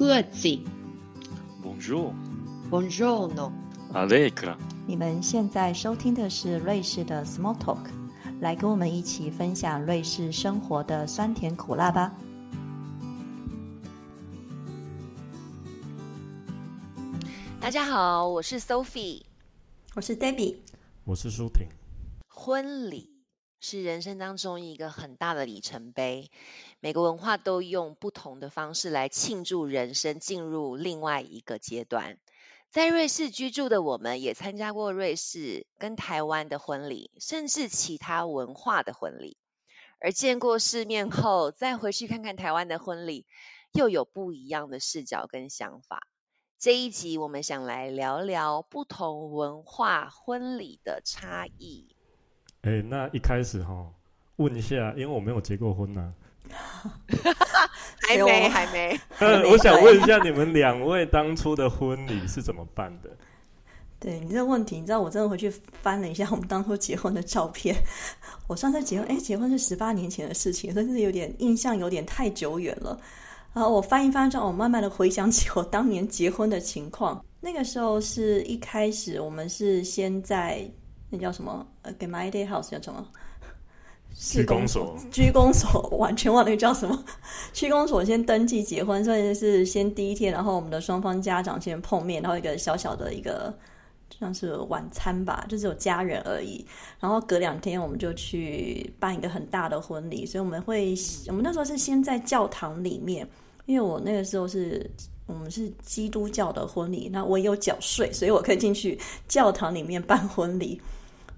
各自。Bonjour，Bonjour，no。Allegra，。你们现在收听的是瑞士的 Small Talk，来跟我们一起分享瑞士生活的酸甜苦辣吧。大家好，我是 Sophie。我是 Debbie，我是舒婷。婚礼是人生当中一个很大的里程碑，每个文化都用不同的方式来庆祝人生进入另外一个阶段。在瑞士居住的我们，也参加过瑞士跟台湾的婚礼，甚至其他文化的婚礼。而见过世面后，再回去看看台湾的婚礼，又有不一样的视角跟想法。这一集我们想来聊聊不同文化婚礼的差异。哎，那一开始哈，问一下，因为我没有结过婚呐、还没，还没。呃，我想问一下，你们两位当初的婚礼是怎么办的？对你这个问题，你知道我真的回去翻了一下我们当初结婚的照片。我上次结婚，哎，结婚是十八年前的事情，真是有点印象有点太久远了。然后我翻一翻之后，我慢慢的回想起我当年结婚的情况。那个时候是一开始我们是先在那叫什么呃 g e m a i d House 叫什么？区公所，居公所，我完全忘了那个叫什么。区公所先登记结婚，所以是先第一天，然后我们的双方家长先碰面，然后一个小小的一个像是晚餐吧，就只有家人而已。然后隔两天我们就去办一个很大的婚礼，所以我们会，我们那时候是先在教堂里面，因为我那个时候是。我们是基督教的婚礼，那我也有缴税，所以我可以进去教堂里面办婚礼。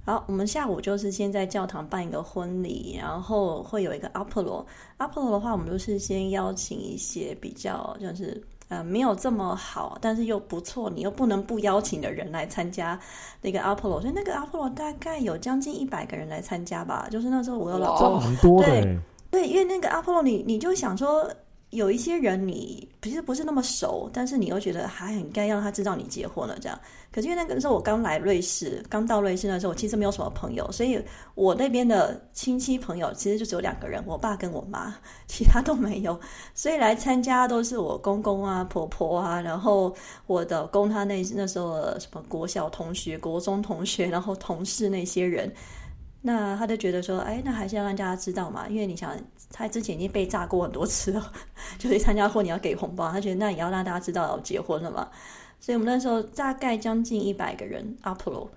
好，我们下午就是先在教堂办一个婚礼，然后会有一个 Apollo。Apollo 的话，我们就是先邀请一些比较就是呃没有这么好，但是又不错，你又不能不邀请的人来参加那个 Apollo。所以那个 Apollo 大概有将近一百个人来参加吧。就是那时候我有老多的欸，对，因为那个 Apollo 你你就想说。有一些人你其实不是那么熟，但是你又觉得还很该让他知道你结婚了这样。可是因为那个时候我刚来瑞士，刚到瑞士的时候，我其实没有什么朋友，所以我那边的亲戚朋友其实就只有两个人，我爸跟我妈，其他都没有。所以来参加都是我公公啊、婆婆啊，然后我的公他那那时候什么国小同学、国中同学，然后同事那些人。那他就觉得说，哎，那还是要让大家知道嘛，因为你想，他之前已经被炸过很多次了，就是参加婚礼要给红包，他觉得那也要让大家知道结婚了嘛。所以我们那时候大概将近一百个人 uplo，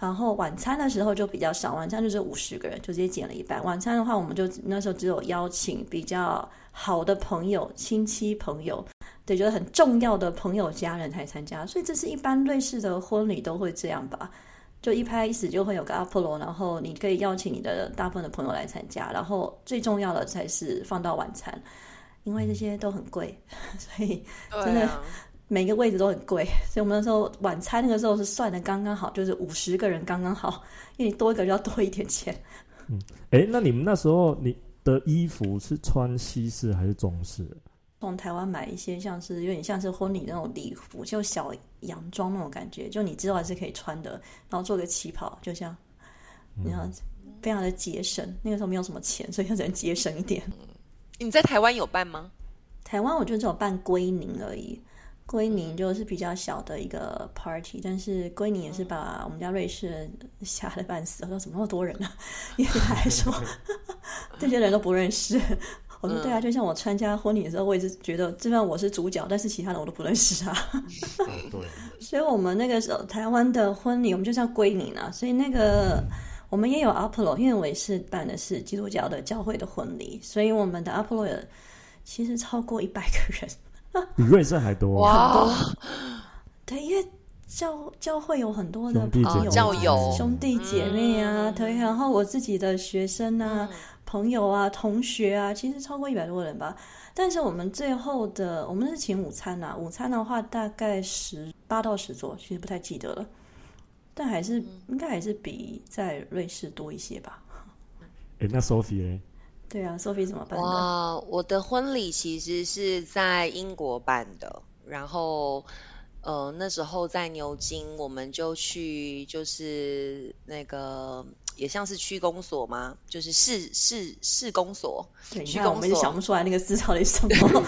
然后晚餐的时候就比较少，晚餐就是五十个人，就直接减了一半。晚餐的话，我们就那时候只有邀请比较好的朋友、亲戚朋友，对，就是很重要的朋友家人才参加。所以这是一般瑞士的婚礼都会这样吧。就一拍一始就会有个 Apollo，然后你可以邀请你的大部分的朋友来参加，然后最重要的才是放到晚餐，因为这些都很贵，所以真的每个位置都很贵，所以我们那时候晚餐那个时候是算的刚刚好，就是五十个人刚刚好，因为你多一个就要多一点钱。嗯，哎，那你们那时候你的衣服是穿西式还是中式？从台湾买一些像是有点像是婚礼那种礼服，就小洋装那种感觉，就你知道还是可以穿的，然后做个旗袍，就像你看，非常的节省。那个时候没有什么钱，所以就只能节省一点。你在台湾有办吗？台湾我就只有办归宁而已，归宁就是比较小的一个 party，但是归宁也是把我们家瑞士人吓得半死，我说怎么那么多人呢、啊？因为他还说 这些人都不认识。我说对啊，就像我参加婚礼的时候，我也是觉得，就算我是主角，但是其他人我都不认识啊。对，所以我们那个时候台湾的婚礼，我们就叫归宁啊。所以那个我们也有 Apollo，因为我也是办的是基督教的教会的婚礼，所以我们的 Apollo 有其实超过一百个人，比瑞士还多。哇，对，因为教教会有很多的朋友教友兄弟姐妹啊，对，然后我自己的学生啊。朋友啊，同学啊，其实超过一百多人吧。但是我们最后的，我们是请午餐呐、啊，午餐的话大概十八到十桌，其实不太记得了，但还是、应该还是比在瑞士多一些吧。哎，那 Sophie 呢？对啊，Sophie 怎么办的？哇，我的婚礼其实是在英国办的，然后呃那时候在牛津，我们就去就是那个。也像是区公所吗？就是市市市公所。对，你看我们想不出来那个字到底什么。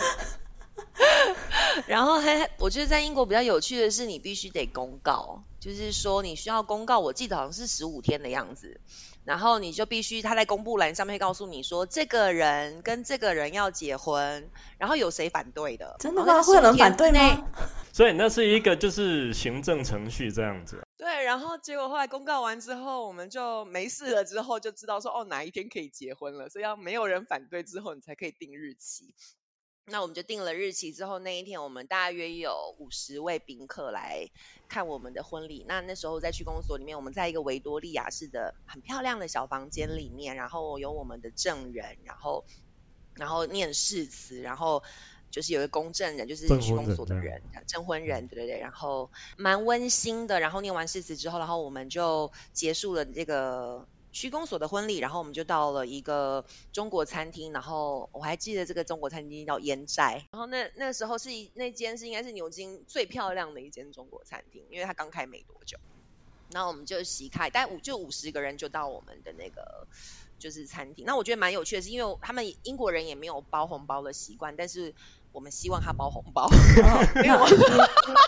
然后还我觉得在英国比较有趣的是，你必须得公告，就是说你需要公告，我记得好像是十五天的样子。然后你就必须他在公布栏上面会告诉你说，这个人跟这个人要结婚，然后有谁反对的？真的吗？会有人反对吗？所以那是一个就是行政程序这样子。对，然后结果后来公告完之后，我们就没事了，之后就知道说哦哪一天可以结婚了，所以要没有人反对之后，你才可以定日期。那我们就定了日期之后，那一天我们大约有五十位宾客来看我们的婚礼。那那时候在区公所里面，我们在一个维多利亚式的很漂亮的小房间里面，然后有我们的证人，然后然后念誓词，然后就是有一个公证人，就是区公所的人，证婚人，对对对，然后蛮温馨的。然后念完誓词之后，然后我们就结束了这个。区公所的婚礼，然后我们就到了一个中国餐厅，然后我还记得这个中国餐厅叫烟寨，然后那那时候是那间是应该是牛津最漂亮的一间中国餐厅，因为它刚开没多久，然后我们就席开，大概五就五十个人就到我们的那个就是餐厅，那我觉得蛮有趣的是，因为他们英国人也没有包红包的习惯，但是。我们希望他包红包，那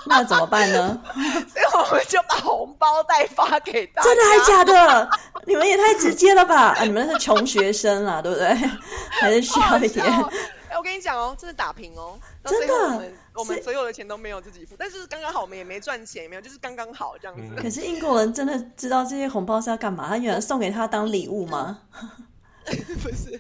那怎么办呢？所以我们就把红包袋发给大家。真的还假的？你们也太直接了吧！啊，你们是穷学生啊，对不对？还是需要一点？哎，我跟你讲哦，这是打平哦。真的，我们我们所有的钱都没有自己付，但是刚刚好，我们也没赚钱，也没有，就是刚刚好这样子。可是英国人真的知道这些红包是要干嘛？他原来送给他当礼物吗？不是。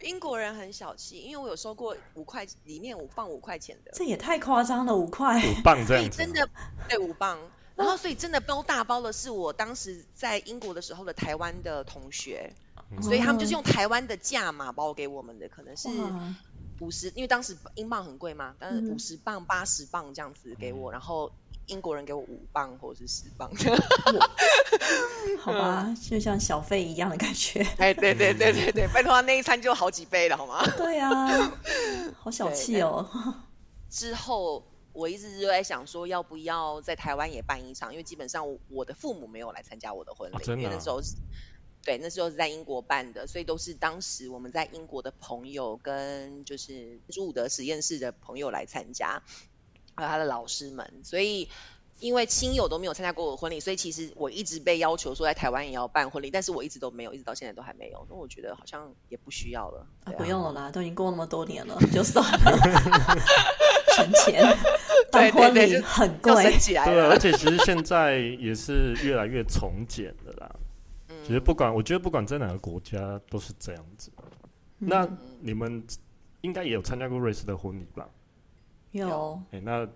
英国人很小气，因为我有收过五块里面五放五块钱的，这也太夸张了，五块。五磅这样子，真的对五磅。然后所以真的包大包的是我当时在英国的时候的台湾的同学，所以他们就是用台湾的价码包给我们的，可能是五十，因为当时英镑很贵嘛，但是五十磅八十磅这样子给我，然后。英国人给我五磅或者是十磅，好吧，就像小费一样的感觉。哎，对对对对对，拜托，那一餐就好几倍了，好吗？对啊，好小气哦。之后我一直就在想说，要不要在台湾也办一场？因为基本上我的父母没有来参加我的婚礼，因为那时候是，对，那时候是在英国办的，所以都是当时我们在英国的朋友跟就是朱伍德实验室的朋友来参加。还有他的老师们，所以因为亲友都没有参加过我婚礼，所以其实我一直被要求说在台湾也要办婚礼，但是我一直都没有，一直到现在都还没有。那我觉得好像也不需要了，不用了啦，都已经过那么多年了，就算了，存钱 办婚礼很贵，对，而且其实现在也是越来越从简的啦。其实不管我觉得不管在哪个国家都是这样子。那你们应该也有参加过瑞士的婚礼吧？有，哎，那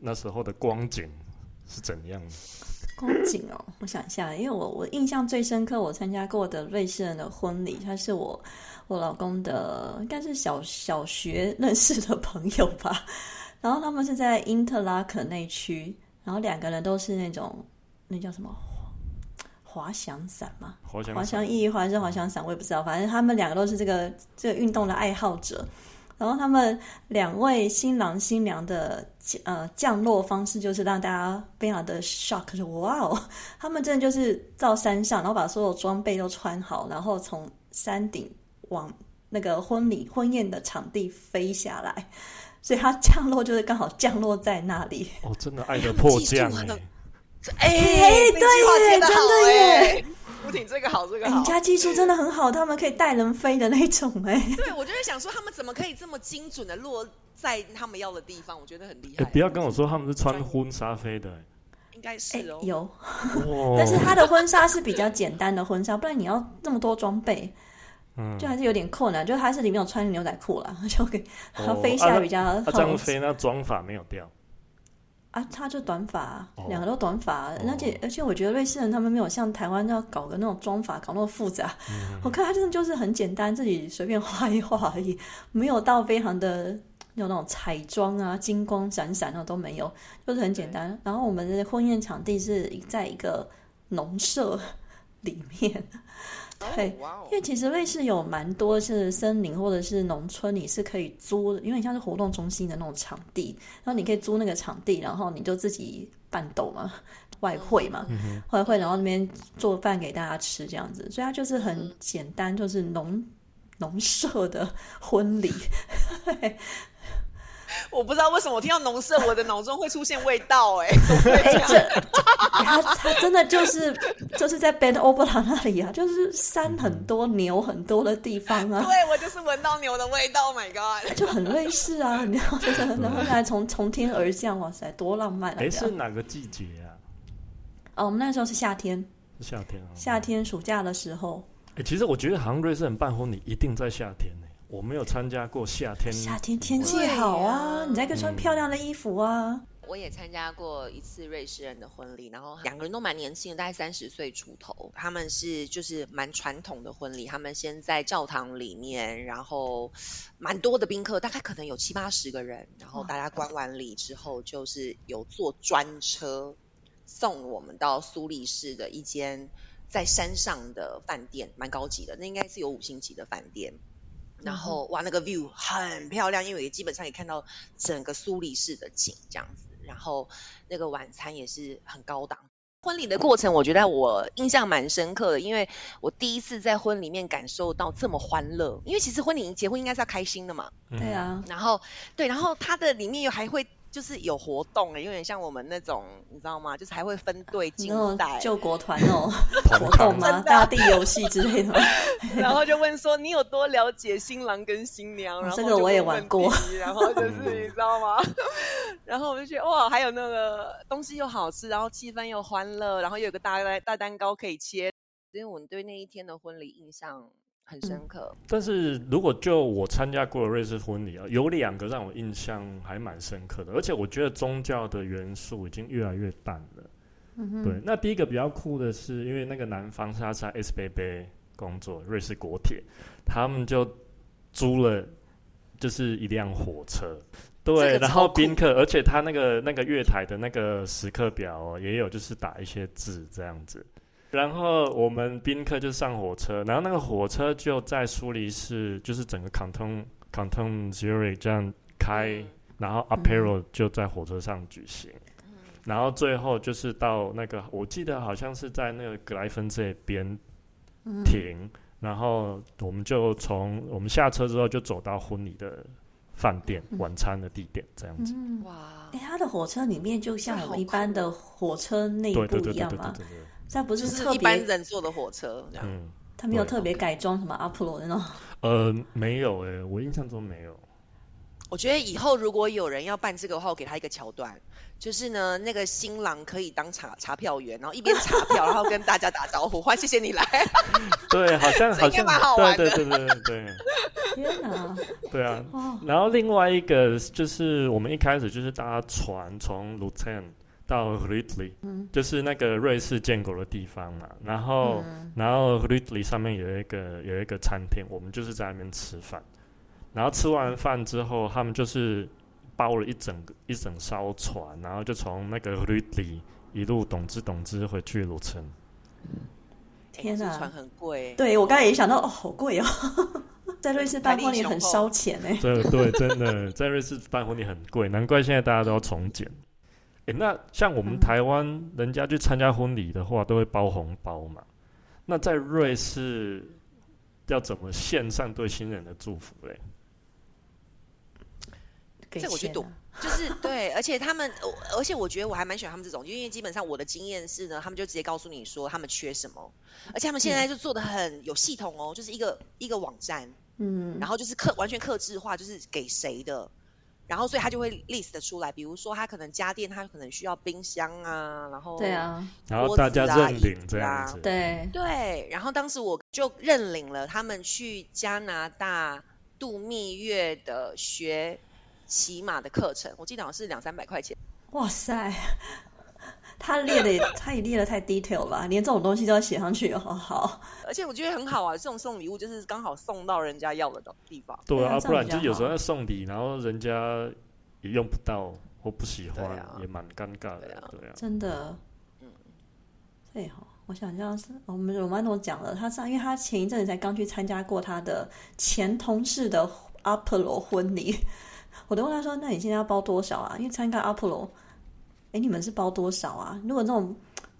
那时候的光景是怎样的？光景哦，我想一下，因为我我印象最深刻，我参加过的瑞士人的婚礼，他是我我老公的，应该是小小学认识的朋友吧。然后他们是在因特拉肯那区，然后两个人都是那种那叫什么滑翔伞嘛，滑翔滑翔翼还是滑翔伞，我也不知道，反正他们两个都是这个这个运动的爱好者。然后他们两位新郎新娘的呃降落方式就是让大家非常的 shock，就哇哦，他们真的就是到山上，然后把所有装备都穿好，然后从山顶往那个婚礼婚宴的场地飞下来，所以他降落就是刚好降落在那里。哦，真的爱的迫降哎，哎，对耶，真的耶。不挺这个好，这个好。人家技术真的很好，他们可以带人飞的那种哎。对，我就是想说，他们怎么可以这么精准的落在他们要的地方？我觉得很厉害。不要跟我说他们是穿婚纱飞的，应该是哦。有，但是他的婚纱是比较简单的婚纱，不然你要那么多装备，嗯，就还是有点困难。就是他是里面有穿牛仔裤了，就给他飞下来比较。他这样飞，那妆法没有掉。啊，他就短发，两个都短发，而且而且我觉得瑞士人他们没有像台湾要搞个那种妆法搞那么复杂，我看他真的就是很简单，自己随便画一画而已，没有到非常的有那种彩妆啊，金光闪闪的都没有，就是很简单。然后我们的婚宴场地是在一个农舍里面。对，因为其实瑞士有蛮多是森林或者是农村，你是可以租，因为你像是活动中心的那种场地，然后你可以租那个场地，然后你就自己办斗嘛，外汇嘛，外汇，然后那边做饭给大家吃这样子，所以它就是很简单，就是农农舍的婚礼。我不知道为什么我听到农舍，我的脑中会出现味道，哎，他他真的就是就是在 Ben o b e r 那里啊，就是山很多、牛很多的地方啊。对，我就是闻到牛的味道，My God，就很类似啊，然后然后来从从天而降，哇塞，多浪漫啊！哎，是哪个季节啊？哦，我们那时候是夏天，夏天啊，夏天暑假的时候。哎，其实我觉得好像瑞士很办婚礼一定在夏天呢。我没有参加过夏天，夏天天气好啊，你才可以穿漂亮的衣服啊。我也参加过一次瑞士人的婚礼，然后两个人都蛮年轻的，大概三十岁出头。他们是就是蛮传统的婚礼，他们先在教堂里面，然后蛮多的宾客，大概可能有七八十个人，然后大家观完礼之后，就是有坐专车送我们到苏黎世的一间在山上的饭店，蛮高级的，那应该是有五星级的饭店。然后哇，那个 view 很漂亮，因为基本上也看到整个苏黎世的景这样子。然后那个晚餐也是很高档。婚礼的过程，我觉得我印象蛮深刻的，因为我第一次在婚礼面感受到这么欢乐。因为其实婚礼结婚应该是要开心的嘛。对啊。然后对，然后它的里面又还会。就是有活动哎，有点像我们那种，你知道吗？就是还会分队竞赛、救国团那种 活动吗？大地游戏之类的。然后就问说你有多了解新郎跟新娘？然后这个我也玩过。然后就是 你知道吗？然后我就觉得哇，还有那个东西又好吃，然后气氛又欢乐，然后又有个大大蛋糕可以切。所以我对那一天的婚礼印象。很深刻，但是如果就我参加过的瑞士婚礼啊，有两个让我印象还蛮深刻的，而且我觉得宗教的元素已经越来越淡了。嗯对，那第一个比较酷的是，因为那个男方他在 S B B 工作，瑞士国铁，他们就租了就是一辆火车，对，然后宾客，而且他那个那个月台的那个时刻表也有，就是打一些字这样子。然后我们宾客就上火车，然后那个火车就在苏黎世，就是整个 Canton Canton Zurich 这样开，然后 Apero 就在火车上举行，然后最后就是到那个，我记得好像是在那个格莱芬这边停，然后我们就从我们下车之后就走到婚礼的饭店晚餐的地点这样子。哇！哎，他的火车里面就像我们一般的火车内部一样吗？它不是特别一般人坐的火车，嗯，他没有特别改装什么阿普罗那种。呃，没有哎，我印象中没有。我觉得以后如果有人要办这个的话，我给他一个桥段，就是呢，那个新郎可以当查查票员，然后一边查票，然后跟大家打招呼，欢谢谢你来。对，好像好像蛮好玩的，对对对对。天哪！对啊，然后另外一个就是我们一开始就是搭船从 Luton。到 Ridley，就是那个瑞士建国的地方嘛。然后，然后 Ridley 上面有一个有一个餐厅，我们就是在那边吃饭。然后吃完饭之后，他们就是包了一整个一整艘船，然后就从那个 Ridley 一路懂之懂之回去鲁城。天哪，船很贵。对我刚才也想到，哦，好贵哦，在瑞士办婚礼很烧钱哎。对对，真的在瑞士办婚礼很贵，难怪现在大家都要重建。哎，那像我们台湾人家去参加婚礼的话，都会包红包嘛。那在瑞士要怎么献上对新人的祝福嘞？这我就懂，就是对，而且他们，而且我觉得我还蛮喜欢他们这种，因为基本上我的经验是呢，他们就直接告诉你说他们缺什么，而且他们现在就做的很有系统哦，就是一个一个网站，嗯，然后就是克完全克制化，就是给谁的。然后，所以他就会 list 出来，比如说他可能家电，他可能需要冰箱啊，然后对啊，然后大家认领这样子，对对。然后当时我就认领了他们去加拿大度蜜月的学骑马的课程，我记得好像是两三百块钱。哇塞！他列的也，他也列的太 detail 吧，连这种东西都要写上去，好好。而且我觉得很好啊，这种送礼物就是刚好送到人家要的地方。对啊，不然就有时候要送礼，然后人家也用不到或不喜欢，也蛮尴尬的。对啊，真的。嗯，最好我想这样是，我们罗曼诺讲了，他上，因为他前一阵子才刚去参加过他的前同事的阿婆罗婚礼，我都问他说：“那你现在要包多少啊？”因为参加阿婆罗。哎，你们是包多少啊？如果那种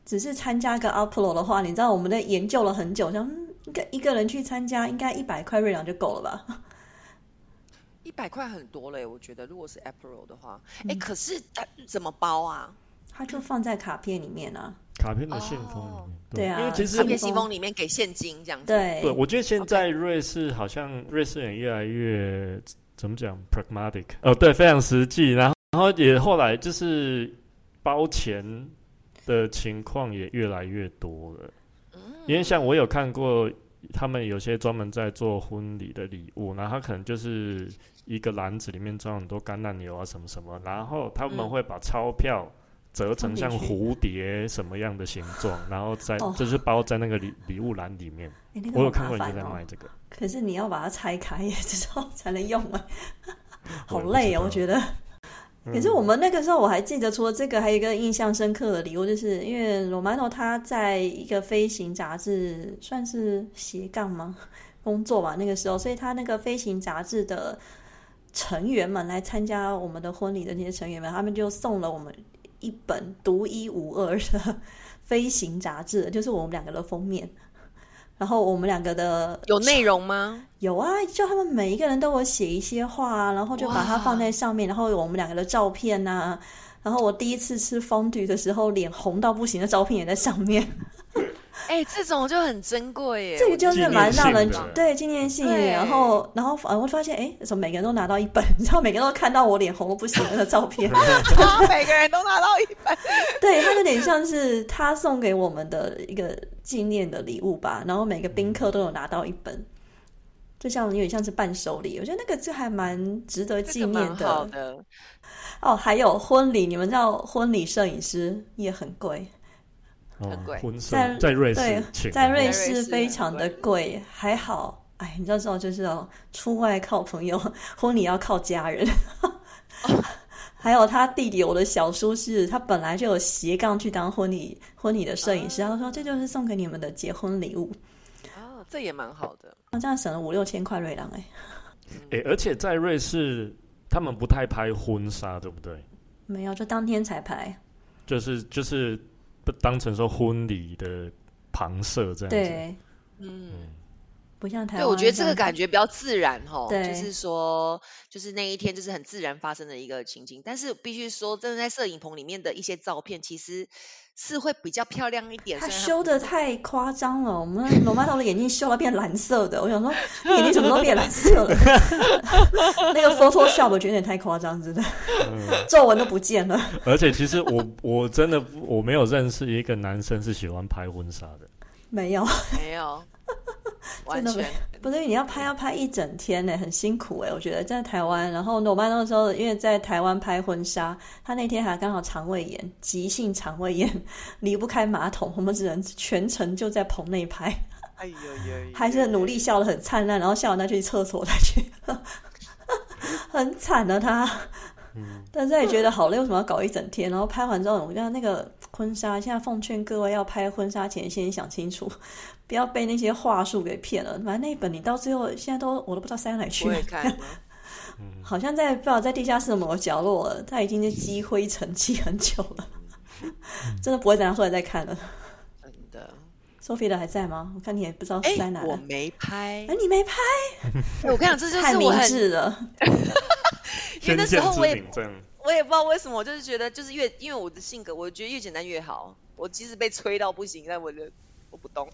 只是参加个 upload 的话，你知道我们的研究了很久，像一个一个人去参加，应该一百块瑞郎就够了吧？一百块很多嘞，我觉得如果是 Apple 的话，哎，可是它怎么包啊？它就放在卡片里面啊，卡片的信封里面。对啊，因为其实卡片信封里面给现金这样子。对，对，我觉得现在瑞士好像瑞士人越来越怎么讲 pragmatic，哦，对，非常实际，然后然后也后来就是包钱的情况也越来越多了。嗯，因为像我有看过，他们有些专门在做婚礼的礼物，然后他可能就是一个篮子里面装很多橄榄油啊什么什么，然后他们会把钞票。折成像蝴蝶什么样的形状，然后在就是包在那个礼礼物篮里面。我有看过人家在卖这个。可是你要把它拆开 之后才能用啊，好累哦，我觉得。可是我们那个时候我还记得，除了这个，还有一个印象深刻的礼物，就是因为罗曼诺他在一个飞行杂志算是斜杠吗 工作吧，那个时候，所以他那个飞行杂志的成员们来参加我们的婚礼的那些成员们，他们就送了我们。一本独一无二的 飞行杂志，就是我们两个的封面。然后我们两个的有内容吗？有啊，就他们每一个人都有写一些话，然后就把它放在上面。然后有我们两个的照片呐。然后我第一次吃风菊的时候，脸红到不行的照片也在上面。哎，这种就很珍贵耶！这个就是蛮让人对纪念性。然后，然后反而会发现，哎，怎么每个人都拿到一本？你知道，每个人都看到我脸红的不行的照片。每个人都拿到一本。对，它有点像是他送给我们的一个纪念的礼物吧。然后每个宾客都有拿到一本，就像有点像是伴手礼。我觉得那个就还蛮值得纪念的。哦，还有婚礼，你们知道婚礼摄影师也很贵。很贵，在在瑞士，在瑞士非常的贵，还好，哎，你知道，就是哦，出外靠朋友，婚礼要靠家人。还有他弟弟，我的小叔是，他本来就有斜杠去当婚礼婚礼的摄影师，他说这就是送给你们的结婚礼物。哦，这也蛮好的，那这样省了五六千块瑞郎，哎，哎，而且在瑞士，他们不太拍婚纱，对不对？没有，就当天才拍，就是就是。不当成说婚礼的旁摄这样子，对，嗯，不像台湾。对，我觉得这个感觉比较自然哦，就是说，就是那一天就是很自然发生的一个情景。但是必须说，真的在摄影棚里面的一些照片，其实。是会比较漂亮一点。他修的太夸张了，我们罗曼头的眼睛修到变蓝色的。我想说，眼睛怎么都变蓝色了？那个 Photoshop 我觉得有点太夸张，真的，皱纹都不见了。而且其实我我真的我没有认识一个男生是喜欢拍婚纱的，没有，没有。完全 不对，你要拍要拍一整天呢，很辛苦哎。我觉得在台湾，然后我妈那时候因为在台湾拍婚纱，他那天还刚好肠胃炎，急性肠胃炎，离不开马桶，我们只能全程就在棚内拍。哎呦 呦，还是努力笑得很灿烂，然后笑完再去厕所再去，很惨的他。但是也觉得好累，为什么要搞一整天？然后拍完之后，我觉得那个婚纱，现在奉劝各位要拍婚纱前先想清楚，不要被那些话术给骗了。反正那一本你到最后现在都我都不知道塞哪去了，好像在不知道在地下室某个角落，它已经是积灰尘积很久了，真的不会再拿出来再看了。真的，Sophie 的还在吗？我看你也不知道塞哪。我没拍。哎，你没拍？我跟你讲，这就是太明智了。因为那时候我也我也不知道为什么，我就是觉得就是越因为我的性格，我觉得越简单越好。我即使被催到不行，但我的我不动，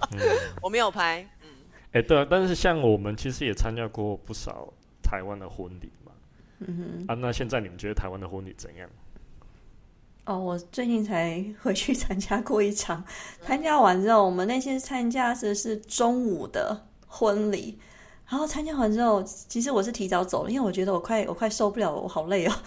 我没有拍。嗯，哎，对啊，但是像我们其实也参加过不少台湾的婚礼嘛。嗯哼。啊，那现在你们觉得台湾的婚礼怎样？哦，我最近才回去参加过一场，参加完之后，我们那些参加的是中午的婚礼。然后参加完之后，其实我是提早走了，因为我觉得我快我快受不了，我好累哦。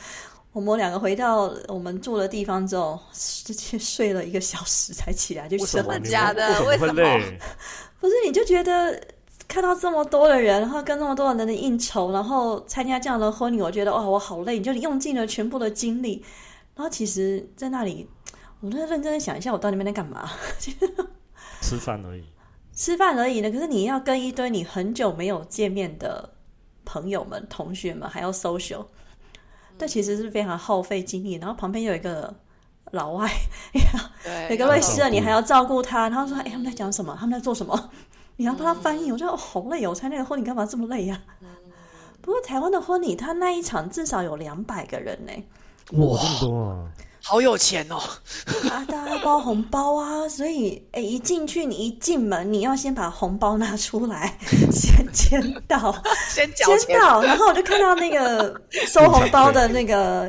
我们两个回到我们住的地方之后，直接睡了一个小时才起来，就真的假的？为什么？不是，你就觉得看到这么多的人，然后跟那么多人的应酬，然后参加这样的婚礼，我觉得哇，我好累。你就用尽了全部的精力，然后其实，在那里，我都认真的想一下，我到那边在干嘛？吃饭而已。吃饭而已呢，可是你要跟一堆你很久没有见面的朋友们、同学们还要 social，这其实是非常耗费精力。然后旁边有一个老外，有个瑞士人，你还要照顾他。然后说：“哎，他们在讲什么？他们在做什么？”你要帮他翻译。我觉得好累哦，我参加那个婚礼干嘛这么累呀？不过台湾的婚礼，他那一场至少有两百个人呢。哇，这么多啊！好有钱哦！啊，大家包红包啊，所以哎，一进去你一进门，你要先把红包拿出来，先签到，先签到，然后我就看到那个 收红包的那个，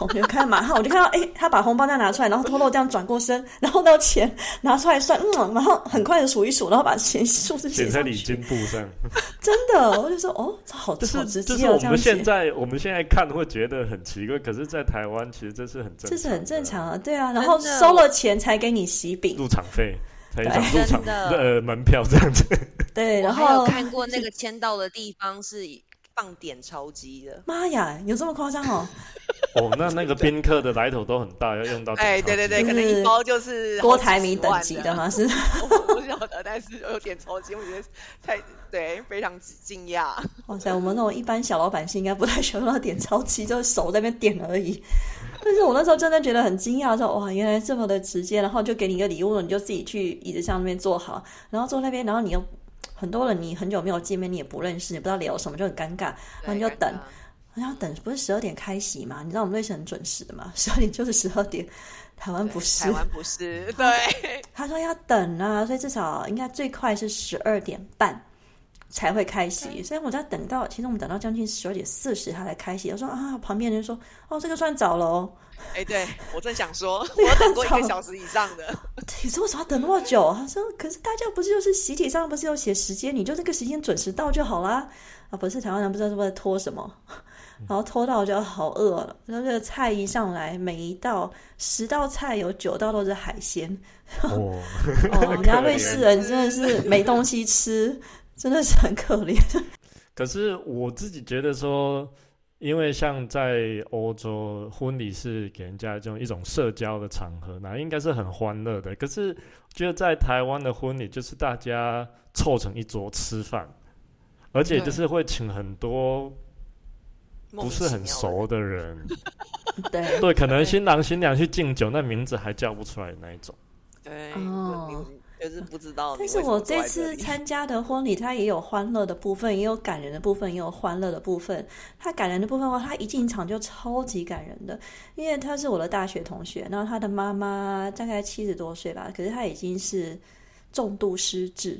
我就看嘛，然后我就看到，哎，他把红包再拿出来，然后偷偷这样转过身，然后到钱拿出来算，嗯，然后很快的数一数，然后把钱数字写在礼金簿上。真的，我就说哦，这好，这是这是我们现在我们现在看会觉得很奇怪，可是，在台湾其实这是很正，这是很正常啊，对啊，然后收了钱才给你喜饼，入场费，才入场呃 门票这样子。对，然后有看过那个签到的地方是。放点钞机的，妈呀，有这么夸张哦？哦，那那个宾客的来头都很大，要用到。哎，对对对，可能一包就是郭台铭等级的吗？是，我不晓得，但是有点钞机，我觉得太对，非常惊讶。哇塞，我们那种一般小老百姓应该不太需要点钞机，就是手在那边点而已。但是我那时候真的觉得很惊讶，说哇，原来这么的直接，然后就给你一个礼物，你就自己去椅子上那边坐好，然后坐那边，然后你又。很多人你很久没有见面，你也不认识，你不知道聊什么，就很尴尬。然后你就等，然后等不是十二点开席嘛？你知道我们瑞士很准时的嘛？十二点就是十二点，台湾不是，台湾不是。对，他说要等啊，所以至少应该最快是十二点半才会开席。所以我在等到，其实我们等到将近十二点四十，他才开席。我说啊，旁边人说哦，这个算早了哦。哎，对我正想说，我等过一个小时以上的。你说为什么要等那么久？他说，可是大家不是就是喜帖上不是有写时间，你就这个时间准时到就好啦。啊，不是台湾人不知道是不是拖什么，然后拖到我就好饿了。然后这个菜一上来，每一道十道菜有九道都是海鲜。哦，人家瑞士人真的是 没东西吃，真的是很可怜。可是我自己觉得说。因为像在欧洲，婚礼是给人家这种一种社交的场合，那应该是很欢乐的。可是，觉得在台湾的婚礼就是大家凑成一桌吃饭，而且就是会请很多不是很熟的人。对对，可能新郎新娘去敬酒，那名字还叫不出来那一种。对。就是不知道，但是我这次 参加的婚礼，它也有欢乐的部分，也有感人的部分，也有欢乐的部分。它感人的部分的话，他一进场就超级感人的，因为他是我的大学同学，然后他的妈妈大概七十多岁吧，可是他已经是重度失智，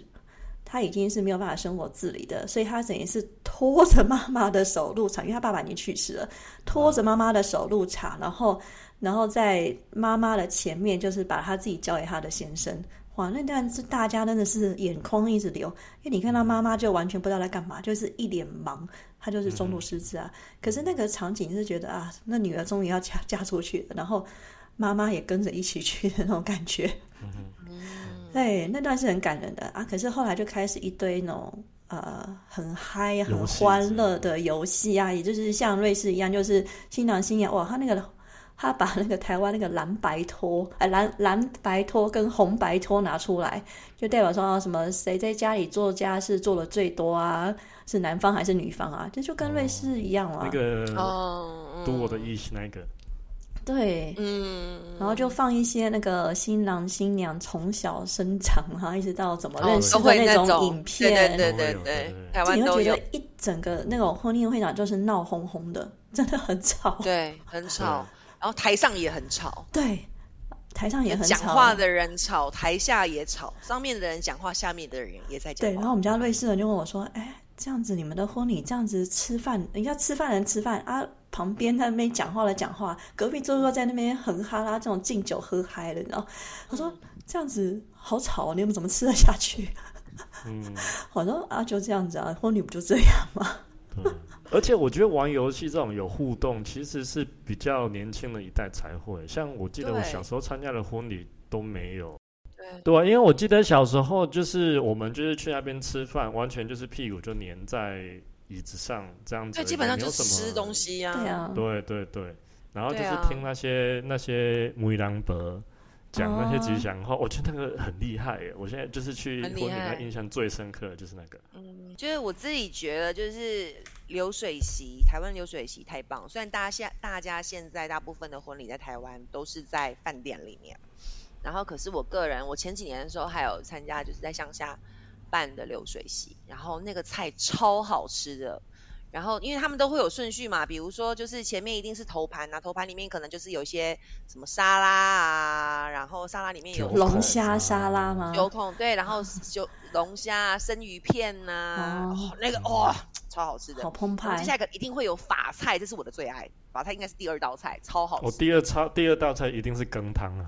他已经是没有办法生活自理的，所以他等于是拖着妈妈的手入场，因为他爸爸已经去世了，拖着妈妈的手入场，然后然后在妈妈的前面，就是把他自己交给他的先生。哇，那段是大家真的是眼眶一直流，因为你看到妈妈就完全不知道在干嘛，就是一脸忙，她就是中度失智啊。可是那个场景是觉得啊，那女儿终于要嫁嫁出去了，然后妈妈也跟着一起去的那种感觉。嗯，对，那段是很感人的啊。可是后来就开始一堆那种呃很嗨、很欢乐的游戏啊，也就是像瑞士一样，就是新郎新娘哇，他那个。他把那个台湾那个蓝白拖，哎蓝蓝白拖跟红白拖拿出来，就代表说什么谁在家里做家事做的最多啊？是男方还是女方啊？这就跟瑞士一样了。那个读我的意思那个，对，嗯，然后就放一些那个新郎新娘从小生长，然后一直到怎么认识的那种影片，对对对对，台湾你会觉得一整个那种婚宴会场就是闹哄哄的，真的很吵，对，很吵。然后台上也很吵，对，台上也很吵，讲话的人吵，台下也吵，上面的人讲话，下面的人也在讲。对，然后我们家瑞士人就问我说：“哎，这样子你们的婚礼这样子吃饭，人家吃饭人吃饭啊，旁边在那边讲话的讲话，隔壁桌桌在那边哼哈啦，这种敬酒喝嗨了，你知道？”他说：“这样子好吵，你们怎么吃得下去？”嗯，我说：“啊，就这样子啊，婚礼不就这样吗？”而且我觉得玩游戏这种有互动，其实是比较年轻的一代才会。像我记得我小时候参加的婚礼都没有。对。对因为我记得小时候就是我们就是去那边吃饭，完全就是屁股就粘在椅子上这样子。对，基本上就是吃东西呀。对啊。对对对。然后就是听那些那些梅兰伯讲那些吉祥话，我觉得那个很厉害耶。我现在就是去婚礼，那印象最深刻的就是那个。嗯，就是我自己觉得就是。流水席，台湾流水席太棒。虽然大家现大家现在大部分的婚礼在台湾都是在饭店里面，然后可是我个人，我前几年的时候还有参加就是在乡下办的流水席，然后那个菜超好吃的，然后因为他们都会有顺序嘛，比如说就是前面一定是头盘啊，头盘里面可能就是有一些什么沙拉啊，然后沙拉里面有龙虾沙拉吗？九孔对，然后就龙虾、生鱼片呐，那个哇，超好吃的，好澎湃。接下来个一定会有法菜，这是我的最爱，法菜应该是第二道菜，超好吃。我第二超第二道菜一定是羹汤啊。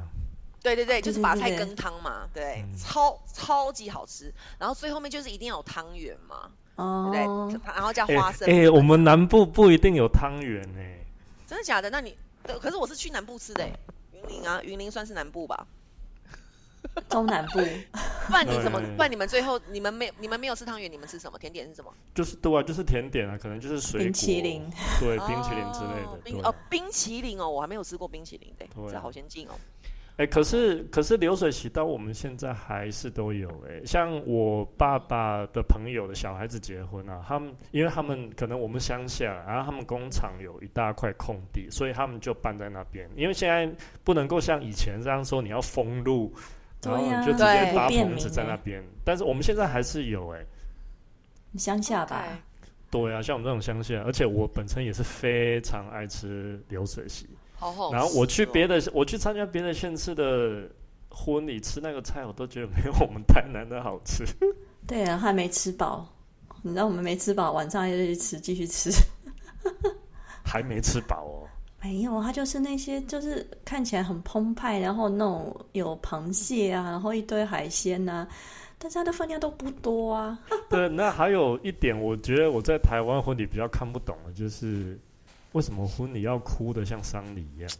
对对对，就是法菜羹汤嘛，对，超超级好吃。然后最后面就是一定要有汤圆嘛。哦，对，然后加花生。哎，我们南部不一定有汤圆呢。真的假的？那你，可是我是去南部吃的，云林啊，云林算是南部吧？中南部。不然你怎么？不然你们最后你们没你们没有吃汤圆，你们吃什么？甜点是什么？就是对啊，就是甜点啊，可能就是水果。冰淇淋。对，冰淇淋之类的。冰哦，冰淇淋哦，我还没有吃过冰淇淋，对，这好先进哦。哎，可是可是流水席到我们现在还是都有哎，像我爸爸的朋友的小孩子结婚啊，他们因为他们可能我们乡下，然后他们工厂有一大块空地，所以他们就搬在那边。因为现在不能够像以前这样说，你要封路，然后你就直接搭棚子在那边。但是我们现在还是有哎，乡下吧？对啊，像我们这种乡下，而且我本身也是非常爱吃流水席。然后我去别的，我去参加别的县市的婚礼，吃那个菜，我都觉得没有我们台南的好吃。对啊，还没吃饱，你知道我们没吃饱，晚上又去吃，继续吃。还没吃饱哦？没有，它就是那些，就是看起来很澎湃，然后那种有螃蟹啊，然后一堆海鲜呐，但是它的分量都不多啊。对，那还有一点，我觉得我在台湾婚礼比较看不懂的，就是。为什么婚礼要哭的像丧礼一样？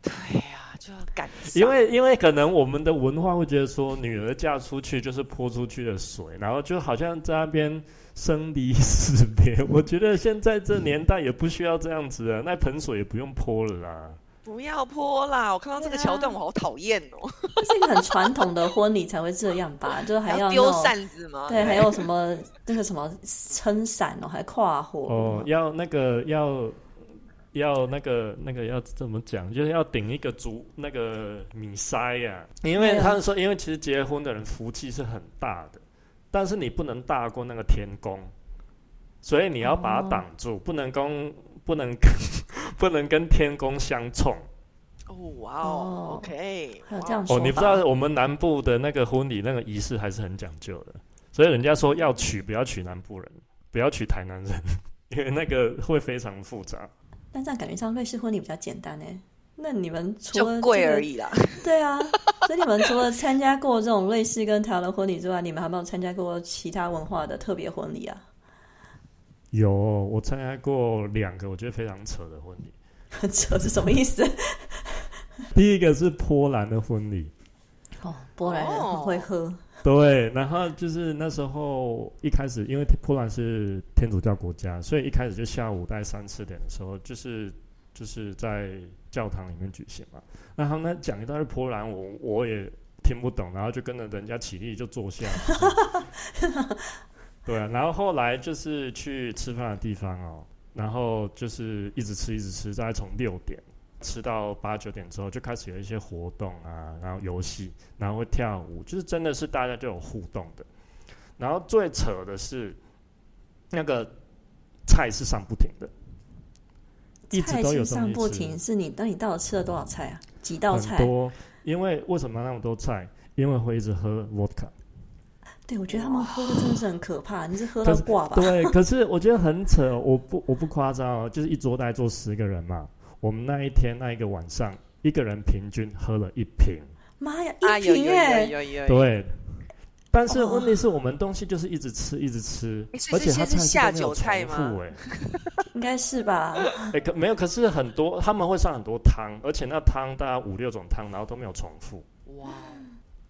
对呀，就要感因为因为可能我们的文化会觉得说，女儿嫁出去就是泼出去的水，然后就好像在那边生离死别。我觉得现在这年代也不需要这样子啊，那盆水也不用泼了啦。不要泼啦！我看到这个桥段，我好讨厌哦。是一个很传统的婚礼才会这样吧？就是还要丢扇子吗？对，还有什么那个什么撑伞哦，还跨火哦，要那个要。要那个那个要怎么讲？就是要顶一个竹那个米塞呀，因为他们说，因为其实结婚的人福气是很大的，但是你不能大过那个天宫，所以你要把它挡住，不能跟不能跟 不能跟天宫相冲。哦，哇哦，OK，还有这样哦，你不知道我们南部的那个婚礼那个仪式还是很讲究的，所以人家说要娶不要娶南部人，不要娶台南人，因为那个会非常复杂。但这样感觉上瑞士婚礼比较简单哎，那你们除了贵而已啦。对啊，所以你们除了参加过这种瑞士跟台湾的婚礼之外，你们还没有参加过其他文化的特别婚礼啊？有，我参加过两个，我觉得非常扯的婚礼。扯是什么意思？第一个是波兰的婚礼。哦，波兰人很会喝。对，然后就是那时候一开始，因为波兰是天主教国家，所以一开始就下午大概三四点的时候，就是就是在教堂里面举行嘛。那他们讲一段波兰，我我也听不懂，然后就跟着人家起立就坐下。对啊，然后后来就是去吃饭的地方哦，然后就是一直吃一直吃，大概从六点。吃到八九点之后，就开始有一些活动啊，然后游戏，然后会跳舞，就是真的是大家就有互动的。然后最扯的是，那个菜是上不停的，一直都有上不停。是你，那你到底吃了多少菜啊？几道菜？多。因为为什么那么多菜？因为会一直喝 vodka。对，我觉得他们喝的真的是很可怕，你是喝到挂吧？对，可是我觉得很扯，我不我不夸张哦，就是一桌大概坐十个人嘛。我们那一天那一个晚上，一个人平均喝了一瓶。妈呀，一瓶耶！对，但是问题是我们东西就是一直吃，一直吃，而且他下酒菜吗？哎，应该是吧？哎，可没有，可是很多他们会上很多汤，而且那汤大概五六种汤，然后都没有重复。哇，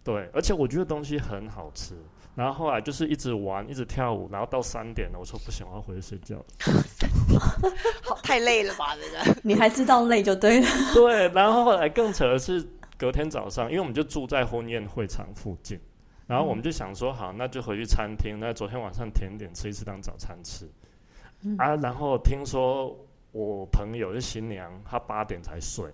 对，而且我觉得东西很好吃。然后后来就是一直玩，一直跳舞，然后到三点了，我说不行，我要回去睡觉。好，太累了吧，这个。你还知道累就对了。对，然后后来更扯的是，隔天早上，因为我们就住在婚宴会场附近，然后我们就想说，好，那就回去餐厅，那昨天晚上甜点吃一次当早餐吃。啊，然后听说我朋友是新娘，她八点才睡，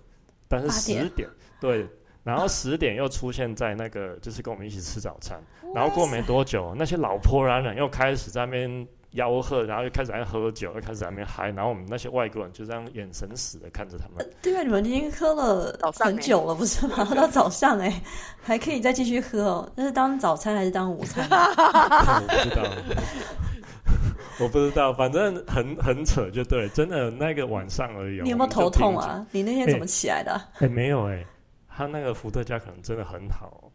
但是十点对。然后十点又出现在那个，就是跟我们一起吃早餐。然后过没多久，那些老婆男人又开始在那边吆喝，然后又开始在喝酒，又开始在那边嗨，然后我们那些外国人就这样眼神死的看着他们。对啊，你们已经喝了很久了，不是吗？喝 到早上哎，还可以再继续喝哦。那是当早餐还是当午餐？我不知道，我不知道，反正很很扯，就对，真的那个晚上而已。你有没有头痛啊？你那天怎么起来的？哎，没有哎，他那个伏特加可能真的很好。哦，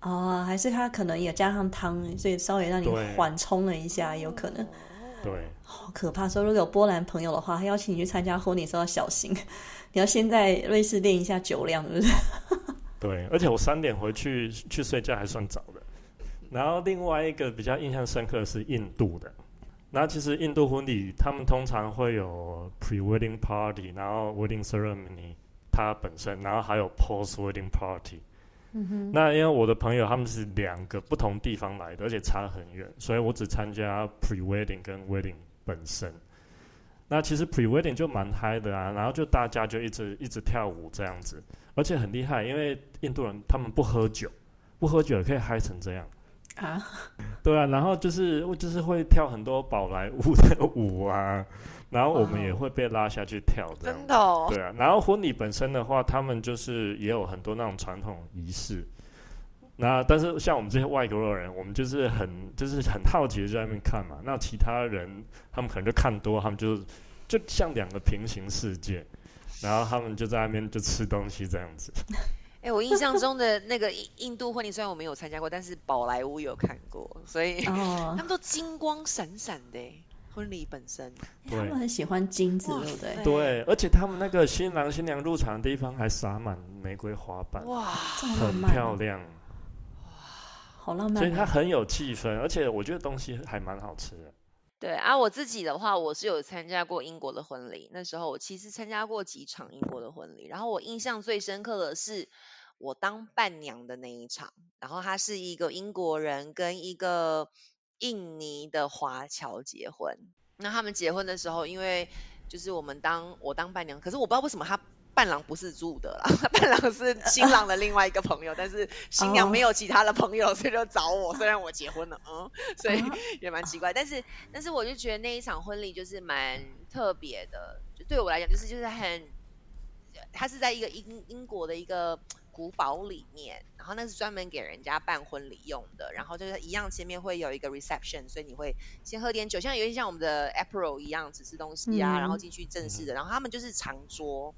还是他可能也加上汤，所以稍微让你缓冲了一下，有可能。对，好可怕！说如果有波兰朋友的话，他邀请你去参加婚礼，候要小心。你要先在瑞士练一下酒量，是不是？对，而且我三点回去去睡觉还算早的。然后另外一个比较印象深刻的是印度的。那其实印度婚礼他们通常会有 pre-wedding party，然后 wedding ceremony 它本身，然后还有 post-wedding party。那因为我的朋友他们是两个不同地方来的，而且差很远，所以我只参加 pre wedding 跟 wedding 本身。那其实 pre wedding 就蛮嗨的啊，然后就大家就一直一直跳舞这样子，而且很厉害，因为印度人他们不喝酒，不喝酒也可以嗨成这样啊。对啊，然后就是就是会跳很多宝莱坞的舞啊。然后我们也会被拉下去跳的，真的，哦，对啊。然后婚礼本身的话，他们就是也有很多那种传统仪式。那但是像我们这些外国的人，我们就是很就是很好奇的在那边看嘛。那其他人他们可能就看多，他们就就像两个平行世界，然后他们就在那边就吃东西这样子。哎，我印象中的那个印印度婚礼，虽然我没有参加过，但是宝莱坞有看过，所以 他们都金光闪闪的。婚礼本身，他们很喜欢金子，对不对？对，而且他们那个新郎新娘入场的地方还洒满玫瑰花瓣，哇，很漂亮，哇，好浪漫，所以它很有气氛，而且我觉得东西还蛮好吃的。对啊，我自己的话，我是有参加过英国的婚礼，那时候我其实参加过几场英国的婚礼，然后我印象最深刻的是我当伴娘的那一场，然后他是一个英国人跟一个。印尼的华侨结婚，那他们结婚的时候，因为就是我们当我当伴娘，可是我不知道为什么他伴郎不是住的啦，伴郎是新郎的另外一个朋友，但是新娘没有其他的朋友，所以就找我。虽然我结婚了，嗯，所以也蛮奇怪，但是但是我就觉得那一场婚礼就是蛮特别的，就对我来讲就是就是很，他是在一个英英国的一个。古堡里面，然后那是专门给人家办婚礼用的，然后就是一样，前面会有一个 reception，所以你会先喝点酒，像有点像我们的 April 一样，只吃东西啊，然后进去正式的，然后他们就是长桌，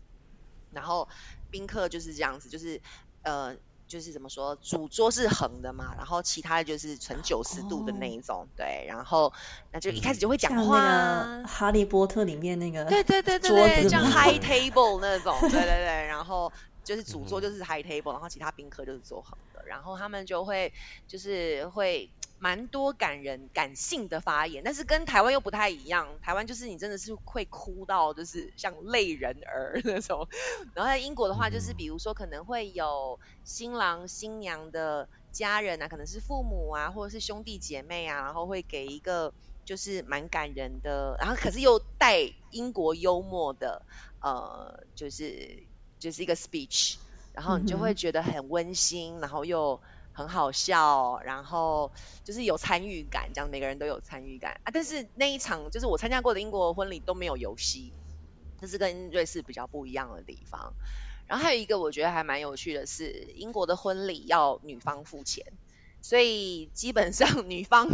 然后宾客就是这样子，就是呃，就是怎么说，主桌是横的嘛，然后其他的就是呈九十度的那一种，对，然后那就一开始就会讲话，哈利波特里面那个，对对对对对，像 high table 那种，对对对，然后。就是主桌就是 high table，然后其他宾客就是坐横的，然后他们就会就是会蛮多感人感性的发言，但是跟台湾又不太一样。台湾就是你真的是会哭到就是像泪人儿那种，然后在英国的话，就是比如说可能会有新郎新娘的家人啊，可能是父母啊，或者是兄弟姐妹啊，然后会给一个就是蛮感人的，然后可是又带英国幽默的呃，就是。就是一个 speech，然后你就会觉得很温馨，然后又很好笑，然后就是有参与感，这样每个人都有参与感啊。但是那一场就是我参加过的英国婚礼都没有游戏，这是跟瑞士比较不一样的地方。然后还有一个我觉得还蛮有趣的是，英国的婚礼要女方付钱，所以基本上女方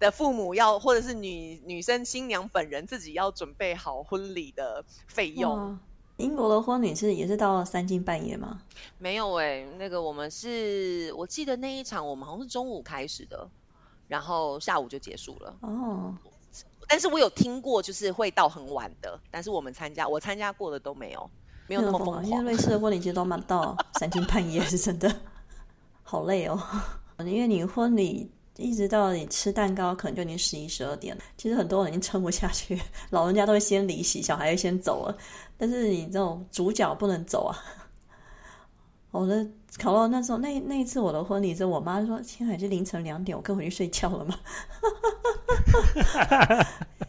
的父母要或者是女女生新娘本人自己要准备好婚礼的费用。英国的婚礼是也是到三更半夜吗？没有哎，那个我们是我记得那一场我们好像是中午开始的，然后下午就结束了。哦，但是我有听过就是会到很晚的，但是我们参加我参加过的都没有，没有那么疯狂。因为瑞士的婚礼其实都蛮到三更半夜，是真的好累哦。因为你婚礼。一直到你吃蛋糕，可能就已经十一十二点了。其实很多人已经撑不下去，老人家都会先离席，小孩先走了。但是你这种主角不能走啊！我的考到那时候，那那一次我的婚礼，是我妈说：“青海，是凌晨两点，我可以回去睡觉了吗？”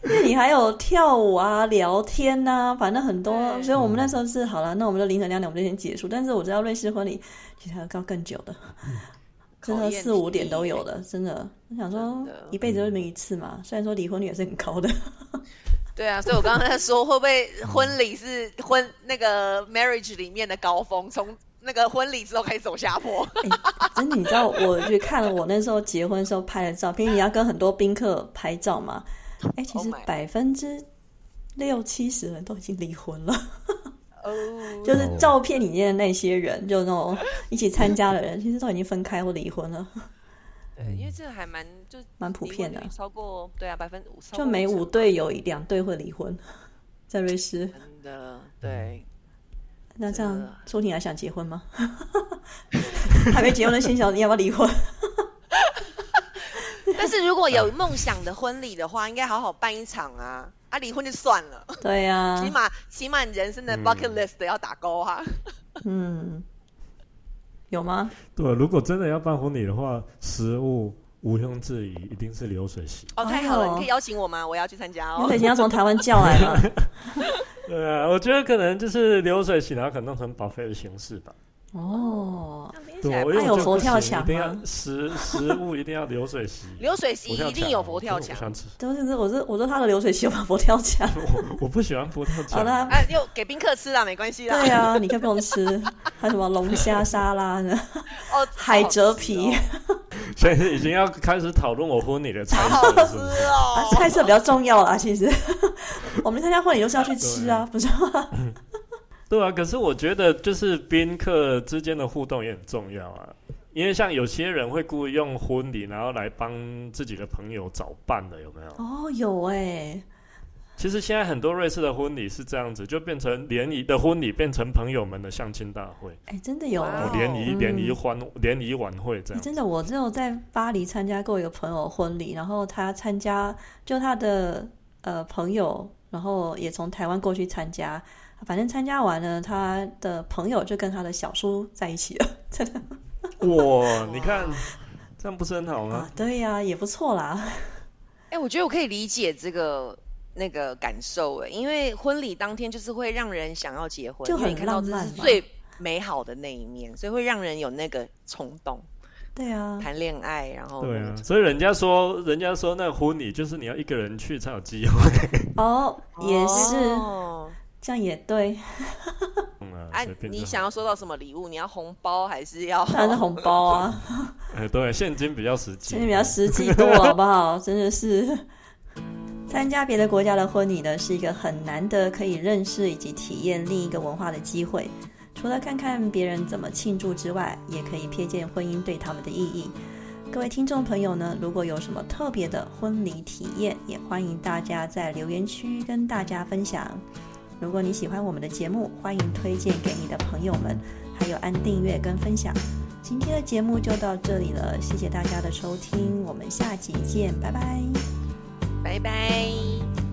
因为你还有跳舞啊、聊天呐，反正很多。所以我们那时候是好了，那我们就凌晨两点，我们就先结束。但是我知道瑞士婚礼其实还要更久的。真的四五点都有的，真的。我想说，一辈子就那么一次嘛。虽然说离婚率也是很高的，对啊，所以我刚刚在说，会不会婚礼是婚那个 marriage 里面的高峰，从那个婚礼之后开始走下坡。真的，你知道，我去看了我那时候结婚时候拍的照片，你要跟很多宾客拍照嘛？哎，其实 Oh 百分之六七十人都已经离婚了。哦，就是照片里面的那些人，就那种一起参加的人，其实都已经分开或离婚了，对，因为这个还蛮就蛮普遍的超过对啊，百分之五，超就每五对有一两对会离婚，在瑞士。真的对。那这样真的，说你还想结婚吗？还没结婚的新小子，你要不要离婚？但是如果有梦想的婚礼的话，应该好好办一场啊！啊，离婚就算了，对呀、起码起码你人生的嗯 bucket list 要打勾啊。嗯，有吗？对，如果真的要办婚礼的话，食物毋庸置疑一定是流水席。哦，太好了，哎你可以邀请我吗？我要去参加哦流水。席要从台湾叫来了。对啊，我觉得可能就是流水席，然后可能弄成 buffet 的形式吧。哦，对，这样听起来因为它有佛跳墙行一定要吗食食物一定要流水席。流水席佛跳一定有佛跳墙我真的不。想吃，都是我是我说他的流水席有把佛跳墙。我我不喜欢佛跳墙好墙。的，哎，又给宾客吃了，没关系啦。对啊，你可以不用吃，还有什么龙虾沙拉呢？哦，海蜇蜇皮，现在已经要开始讨论我婚礼的菜色了，是不是？啊，哦。菜色比较重要啦。其实我们参加婚礼就是要去吃啊，不是吗？对啊，可是我觉得就是宾客之间的互动也很重要啊。因为像有些人会故意用婚礼，然后来帮自己的朋友找伴的，有没有？哦，有哎，其实现在很多瑞士的婚礼是这样子，就变成联谊的婚礼变成朋友们的相亲大会，哎，真的有哇哎哦，联谊嗯联谊欢联谊晚会这样。欸真的，我只有在巴黎参加过一个朋友婚礼，然后他参加，就他的呃朋友，然后也从台湾过去参加，反正参加完了，他的朋友就跟他的小叔在一起了，真的哇，你看这样不是很好吗？啊，对呀、也不错啦。哎，我觉得我可以理解这个那个感受哎，因为婚礼当天就是会让人想要结婚，就很浪漫最美好的那一面，所以会让人有那个冲动对啊，谈恋爱，然后对啊，所以人家说，人家说那个婚礼就是你要一个人去才有机会。哦，也是，哦这样也对，哎你想要收到什么礼物？你要红包还是要？当然是红包啊，哎，对，现金比较实际，现金比较实际多，好不好？真的是。参加别的国家的婚礼呢，是一个很难得可以认识以及体验另一个文化的机会。除了看看别人怎么庆祝之外，也可以瞥见婚姻对他们的意义。各位听众朋友呢，如果有什么特别的婚礼体验，也欢迎大家在留言区跟大家分享。如果你喜欢我们的节目，欢迎推荐给你的朋友们，还有按订阅跟分享。今天的节目就到这里了，谢谢大家的收听，我们下集见，拜拜。拜拜。